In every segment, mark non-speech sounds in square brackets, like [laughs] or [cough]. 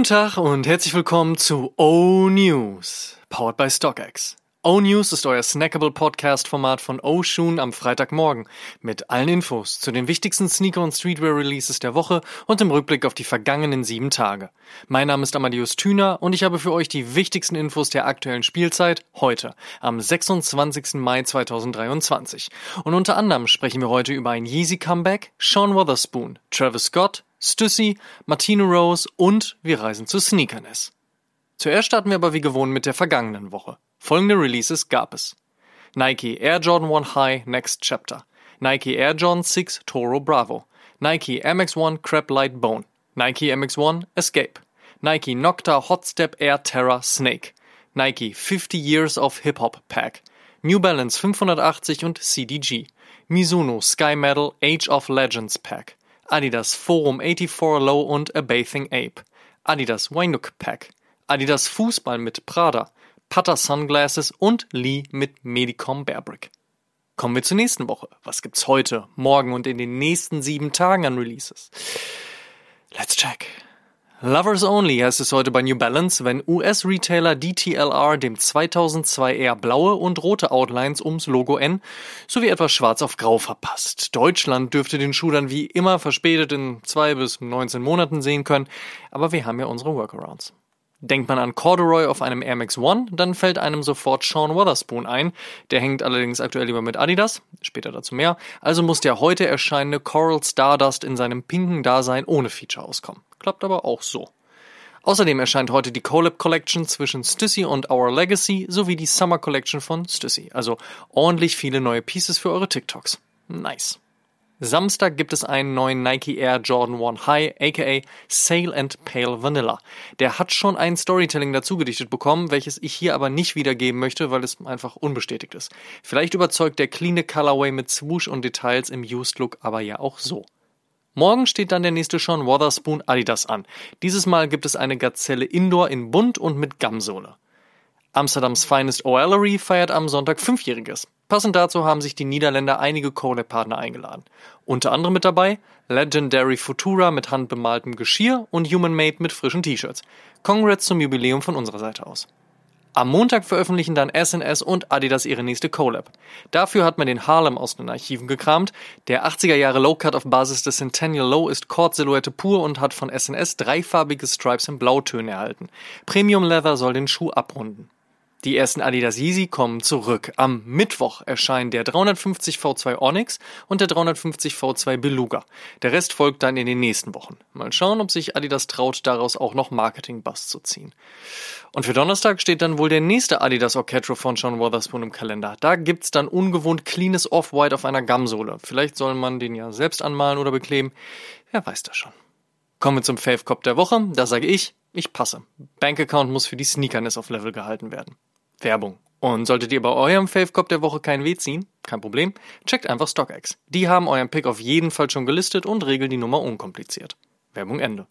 Guten Tag und herzlich willkommen zu O-News, powered by StockX. O-News ist euer snackable Podcast-Format von O-Shoon am Freitagmorgen mit allen Infos zu den wichtigsten Sneaker- und Streetwear-Releases der Woche und im Rückblick auf die vergangenen sieben Tage. Mein Name ist Amadeus Thüner und ich habe für euch die wichtigsten Infos der aktuellen Spielzeit heute, am 26. Mai 2023. Und unter anderem sprechen wir heute über ein Yeezy-Comeback, Sean Wotherspoon, Travis Scott, Stussy, Martino Rose und wir reisen zu Sneakerness. Zuerst starten wir aber wie gewohnt mit der vergangenen Woche. Folgende Releases gab es. Nike Air Jordan 1 High Next Chapter, Nike Air Jordan 6 Toro Bravo, Nike MX1 Crab Light Bone, Nike MX1 Escape, Nike Nocta Hot Step Air Terra Snake, Nike 50 Years of Hip Hop Pack, New Balance 580 und CDG, Mizuno Sky Metal Age of Legends Pack, Adidas Forum 84 Low und A Bathing Ape, Adidas Winook Pack, Adidas Fußball mit Prada, Putter Sunglasses und Lee mit Medicom Bearbrick. Kommen wir zur nächsten Woche. Was gibt's heute, morgen und in den nächsten sieben Tagen an Releases? Let's check. Lovers Only heißt es heute bei New Balance, wenn US-Retailer DTLR dem 2002 eher blaue und rote Outlines ums Logo N sowie etwas schwarz auf grau verpasst. Deutschland dürfte den Schuh dann wie immer verspätet in zwei bis 19 Monaten sehen können, aber wir haben ja unsere Workarounds. Denkt man an Corduroy auf einem Air Max One, dann fällt einem sofort Sean Wotherspoon ein. Der hängt allerdings aktuell lieber mit Adidas, später dazu mehr. Also muss der heute erscheinende Coral Stardust in seinem pinken Dasein ohne Feature auskommen. Klappt aber auch so. Außerdem erscheint heute die Collab Collection zwischen Stussy und Our Legacy sowie die Summer Collection von Stussy. Also ordentlich viele neue Pieces für eure TikToks. Nice. Samstag gibt es einen neuen Nike Air Jordan 1 High, aka Sail and Pale Vanilla. Der hat schon ein Storytelling dazu gedichtet bekommen, welches ich hier aber nicht wiedergeben möchte, weil es einfach unbestätigt ist. Vielleicht überzeugt der cleane Colorway mit Swoosh und Details im Used Look aber ja auch so. Morgen steht dann der nächste Sean Wotherspoon Adidas an. Dieses Mal gibt es eine Gazelle Indoor in bunt und mit Gamsohle. Amsterdams Finest O'Allery feiert am Sonntag Fünfjähriges. Passend dazu haben sich die Niederländer einige Collab-Partner eingeladen. Unter anderem mit dabei Legendary Futura mit handbemaltem Geschirr und Human Made mit frischen T-Shirts. Congrats zum Jubiläum von unserer Seite aus. Am Montag veröffentlichen dann SNS und Adidas ihre nächste Collab. Dafür hat man den Harlem aus den Archiven gekramt. Der 80er Jahre Low-Cut auf Basis des Centennial Low ist Cord-Silhouette pur und hat von SNS dreifarbige Stripes in Blautönen erhalten. Premium Leather soll den Schuh abrunden. Die ersten Adidas Yeezy kommen zurück. Am Mittwoch erscheinen der 350 V2 Onyx und der 350 V2 Beluga. Der Rest folgt dann in den nächsten Wochen. Mal schauen, ob sich Adidas traut, daraus auch noch Marketing-Buzz zu ziehen. Und für Donnerstag steht dann wohl der nächste Adidas Orchestro von Sean Wotherspoon im Kalender. Da gibt's dann ungewohnt cleanes Off-White auf einer Gamsohle. Vielleicht soll man den ja selbst anmalen oder bekleben. Wer weiß das schon. Kommen wir zum Fave Cop der Woche. Da sage ich, ich passe. Bankaccount muss für die Sneakerness auf Level gehalten werden. Werbung. Und solltet ihr bei eurem Fave-Cop der Woche keinen Weh ziehen, kein Problem, checkt einfach StockX. Die haben euren Pick auf jeden Fall schon gelistet und regeln die Nummer unkompliziert. Werbung Ende.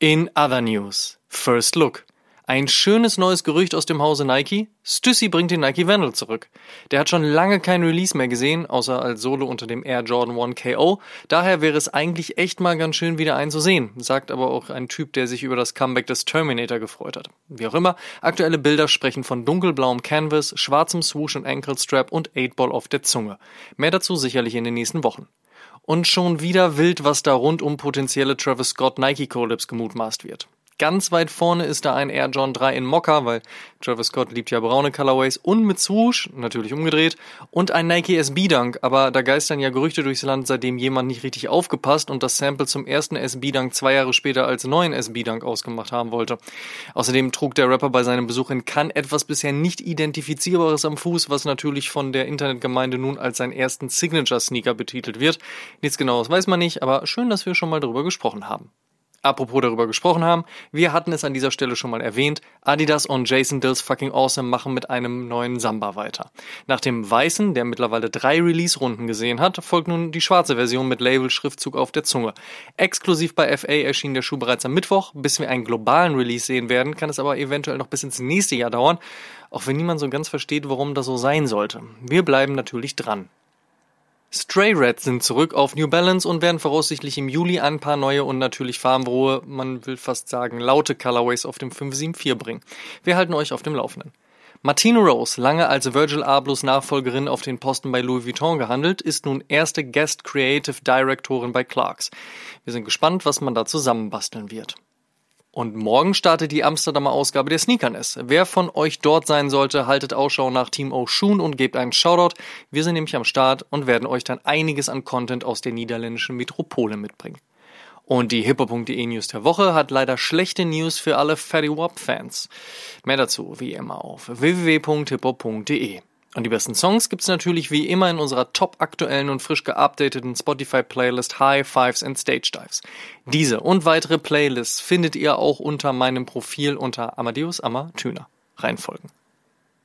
In other news. First Look. Ein schönes neues Gerücht aus dem Hause Nike. Stussy bringt den Nike Vandal zurück. Der hat schon lange kein Release mehr gesehen, außer als Solo unter dem Air Jordan 1 KO. Daher wäre es eigentlich echt mal ganz schön, wieder einen zu sehen. Sagt aber auch ein Typ, der sich über das Comeback des Terminator gefreut hat. Wie auch immer, aktuelle Bilder sprechen von dunkelblauem Canvas, schwarzem Swoosh und Ankle Strap und 8-Ball auf der Zunge. Mehr dazu sicherlich in den nächsten Wochen. Und schon wieder wild, was da rund um potenzielle Travis Scott Nike Collabs gemutmaßt wird. Ganz weit vorne ist da ein Air John 3 in Mokka, weil Travis Scott liebt ja braune Colorways und mit Swoosh, natürlich umgedreht, und ein Nike SB Dunk, aber da geistern ja Gerüchte durchs Land, seitdem jemand nicht richtig aufgepasst und das Sample zum ersten SB Dunk zwei Jahre später als neuen SB Dunk ausgemacht haben wollte. Außerdem trug der Rapper bei seinem Besuch in Cannes etwas bisher nicht identifizierbares am Fuß, was natürlich von der Internetgemeinde nun als seinen ersten Signature Sneaker betitelt wird. Nichts genaues weiß man nicht, aber schön, dass wir schon mal darüber gesprochen haben. Apropos darüber gesprochen haben, wir hatten es an dieser Stelle schon mal erwähnt, Adidas und Jason Dills Fucking Awesome machen mit einem neuen Samba weiter. Nach dem weißen, der mittlerweile drei Release-Runden gesehen hat, folgt nun die schwarze Version mit Label-Schriftzug auf der Zunge. Exklusiv bei FA erschien der Schuh bereits am Mittwoch. Bis wir einen globalen Release sehen werden, kann es aber eventuell noch bis ins nächste Jahr dauern, auch wenn niemand so ganz versteht, warum das so sein sollte. Wir bleiben natürlich dran. Stray Reds sind zurück auf New Balance und werden voraussichtlich im Juli ein paar neue und natürlich farbenfrohe, man will fast sagen laute Colorways auf dem 574 bringen. Wir halten euch auf dem Laufenden. Martine Rose, lange als Virgil Ablohs Nachfolgerin auf den Posten bei Louis Vuitton gehandelt, ist nun erste Guest Creative Directorin bei Clarks. Wir sind gespannt, was man da zusammenbasteln wird. Und morgen startet die Amsterdamer Ausgabe der Sneakerness. Wer von euch dort sein sollte, haltet Ausschau nach Team Oshun und gebt einen Shoutout. Wir sind nämlich am Start und werden euch dann einiges an Content aus der niederländischen Metropole mitbringen. Und die hippo.de News der Woche hat leider schlechte News für alle Fatty Wap Fans. Mehr dazu wie immer auf www.hippo.de. Und die besten Songs gibt's natürlich wie immer in unserer top aktuellen und frisch geupdateten Spotify-Playlist High Fives and Stage Dives. Diese und weitere Playlists findet ihr auch unter meinem Profil unter Amadeus Amma Thüner. Reinfolgen.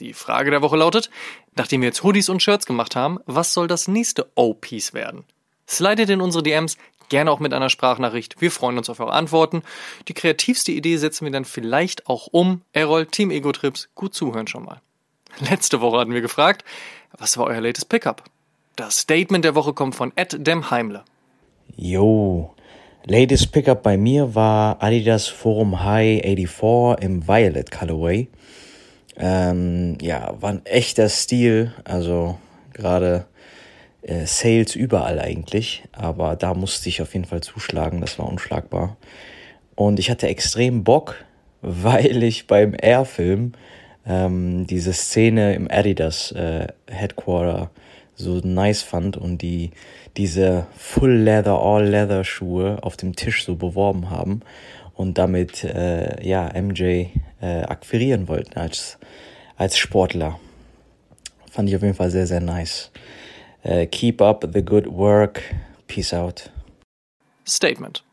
Die Frage der Woche lautet, nachdem wir jetzt Hoodies und Shirts gemacht haben, was soll das nächste O-Piece werden? Slidet in unsere DMs, gerne auch mit einer Sprachnachricht. Wir freuen uns auf eure Antworten. Die kreativste Idee setzen wir dann vielleicht auch um. Errol, Team Ego Trips, gut zuhören schon mal. Letzte Woche hatten wir gefragt, was war euer latest Pickup? Das Statement der Woche kommt von Ed Demheimle. Yo, latest Pickup bei mir war Adidas Forum High 84 im Violet Colorway. Ähm, ja, war ein echter Stil, also gerade äh, Sales überall eigentlich, aber da musste ich auf jeden Fall zuschlagen, das war unschlagbar. Und ich hatte extrem Bock, [laughs] weil ich beim Air-Film ähm, diese Szene im Adidas äh, Headquarter so nice fand und die diese Full Leather, All Leather Schuhe auf dem Tisch so beworben haben und damit äh, ja MJ äh, akquirieren wollten als, als Sportler. Fand ich auf jeden Fall sehr, sehr nice. Äh, keep up the good work. Peace out. Statement.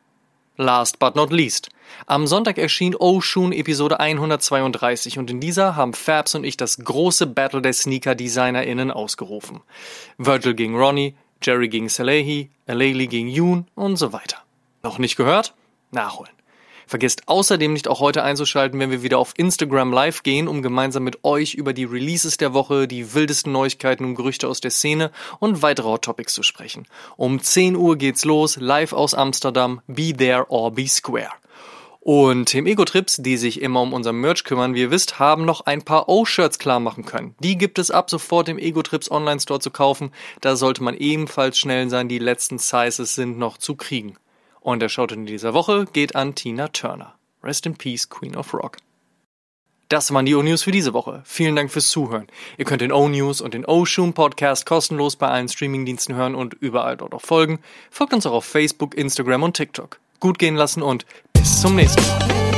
Last but not least. Am Sonntag erschien Oshun Episode 132 und in dieser haben Fabs und ich das große Battle der Sneaker-DesignerInnen ausgerufen. Virgil gegen Ronnie, Jerry gegen Salehi, Aleli gegen Yoon und so weiter. Noch nicht gehört? Nachholen. Vergesst außerdem nicht auch heute einzuschalten, wenn wir wieder auf Instagram live gehen, um gemeinsam mit euch über die Releases der Woche, die wildesten Neuigkeiten und Gerüchte aus der Szene und weitere Hot Topics zu sprechen. Um 10 Uhr geht's los, live aus Amsterdam, be there or be square. Und Team Ego Trips, die sich immer um unser Merch kümmern, wie ihr wisst, haben noch ein paar O-Shirts klar machen können. Die gibt es ab sofort im Ego Trips Online Store zu kaufen. Da sollte man ebenfalls schnell sein, die letzten Sizes sind noch zu kriegen. Und der Shoutout in dieser Woche geht an Tina Turner. Rest in Peace, Queen of Rock. Das waren die O-News für diese Woche. Vielen Dank fürs Zuhören. Ihr könnt den O-News und den O-Shoom Podcast kostenlos bei allen Streamingdiensten hören und überall dort auch folgen. Folgt uns auch auf Facebook, Instagram und TikTok. Gut gehen lassen und bis zum nächsten Mal.